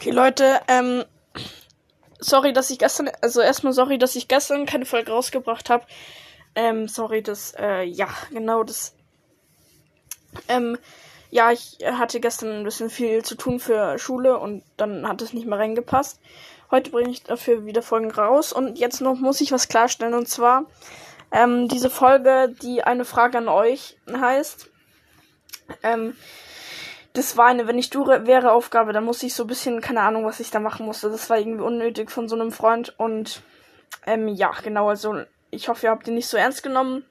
Okay, Leute, ähm, sorry, dass ich gestern, also erstmal sorry, dass ich gestern keine Folge rausgebracht habe. Ähm, sorry, dass, äh, ja, genau, das, ähm, ja, ich hatte gestern ein bisschen viel zu tun für Schule und dann hat es nicht mehr reingepasst. Heute bringe ich dafür wieder Folgen raus und jetzt noch muss ich was klarstellen und zwar, ähm, diese Folge, die eine Frage an euch heißt, ähm, das war eine, wenn ich du wäre Aufgabe, dann musste ich so ein bisschen, keine Ahnung, was ich da machen musste. Das war irgendwie unnötig von so einem Freund und ähm, ja, genau, also ich hoffe, ihr habt ihn nicht so ernst genommen.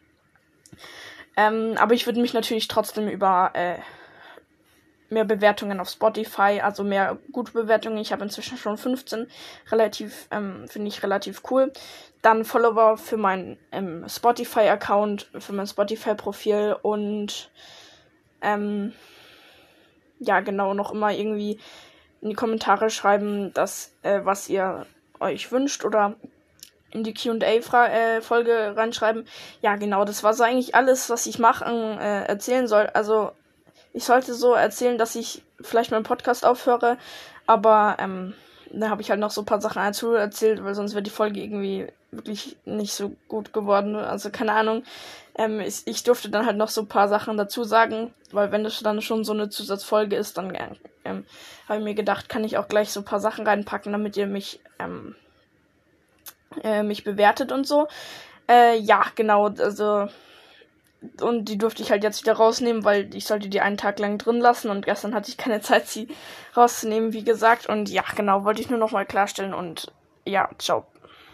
Ähm, aber ich würde mich natürlich trotzdem über äh, mehr Bewertungen auf Spotify, also mehr gute Bewertungen. Ich habe inzwischen schon 15, relativ, ähm, finde ich relativ cool. Dann Follower für meinen ähm, Spotify-Account, für mein Spotify-Profil und ähm, ja, genau, noch immer irgendwie in die Kommentare schreiben, dass, äh, was ihr euch wünscht oder in die QA-Folge äh, reinschreiben. Ja, genau, das war so eigentlich alles, was ich machen, äh, erzählen soll. Also, ich sollte so erzählen, dass ich vielleicht meinen Podcast aufhöre, aber ähm, da habe ich halt noch so ein paar Sachen dazu erzählt, weil sonst wäre die Folge irgendwie wirklich nicht so gut geworden. Also keine Ahnung. Ähm, ich, ich, durfte dann halt noch so ein paar Sachen dazu sagen, weil wenn das dann schon so eine Zusatzfolge ist, dann ähm, habe ich mir gedacht, kann ich auch gleich so ein paar Sachen reinpacken, damit ihr mich ähm, äh, mich bewertet und so. Äh, ja, genau. Also und die durfte ich halt jetzt wieder rausnehmen, weil ich sollte die einen Tag lang drin lassen und gestern hatte ich keine Zeit, sie rauszunehmen, wie gesagt. Und ja, genau, wollte ich nur nochmal klarstellen und ja, ciao.